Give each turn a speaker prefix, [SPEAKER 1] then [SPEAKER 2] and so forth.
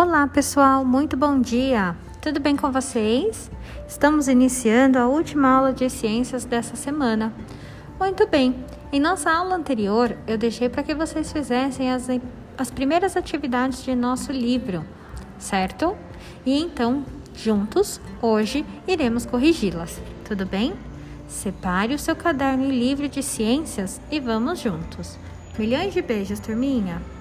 [SPEAKER 1] Olá, pessoal, muito bom dia. Tudo bem com vocês? Estamos iniciando a última aula de ciências dessa semana. Muito bem. Em nossa aula anterior, eu deixei para que vocês fizessem as, as primeiras atividades de nosso livro, certo? E então, juntos, hoje iremos corrigi-las. Tudo bem? Separe o seu caderno e livro de ciências e vamos juntos. Milhões de beijos, turminha!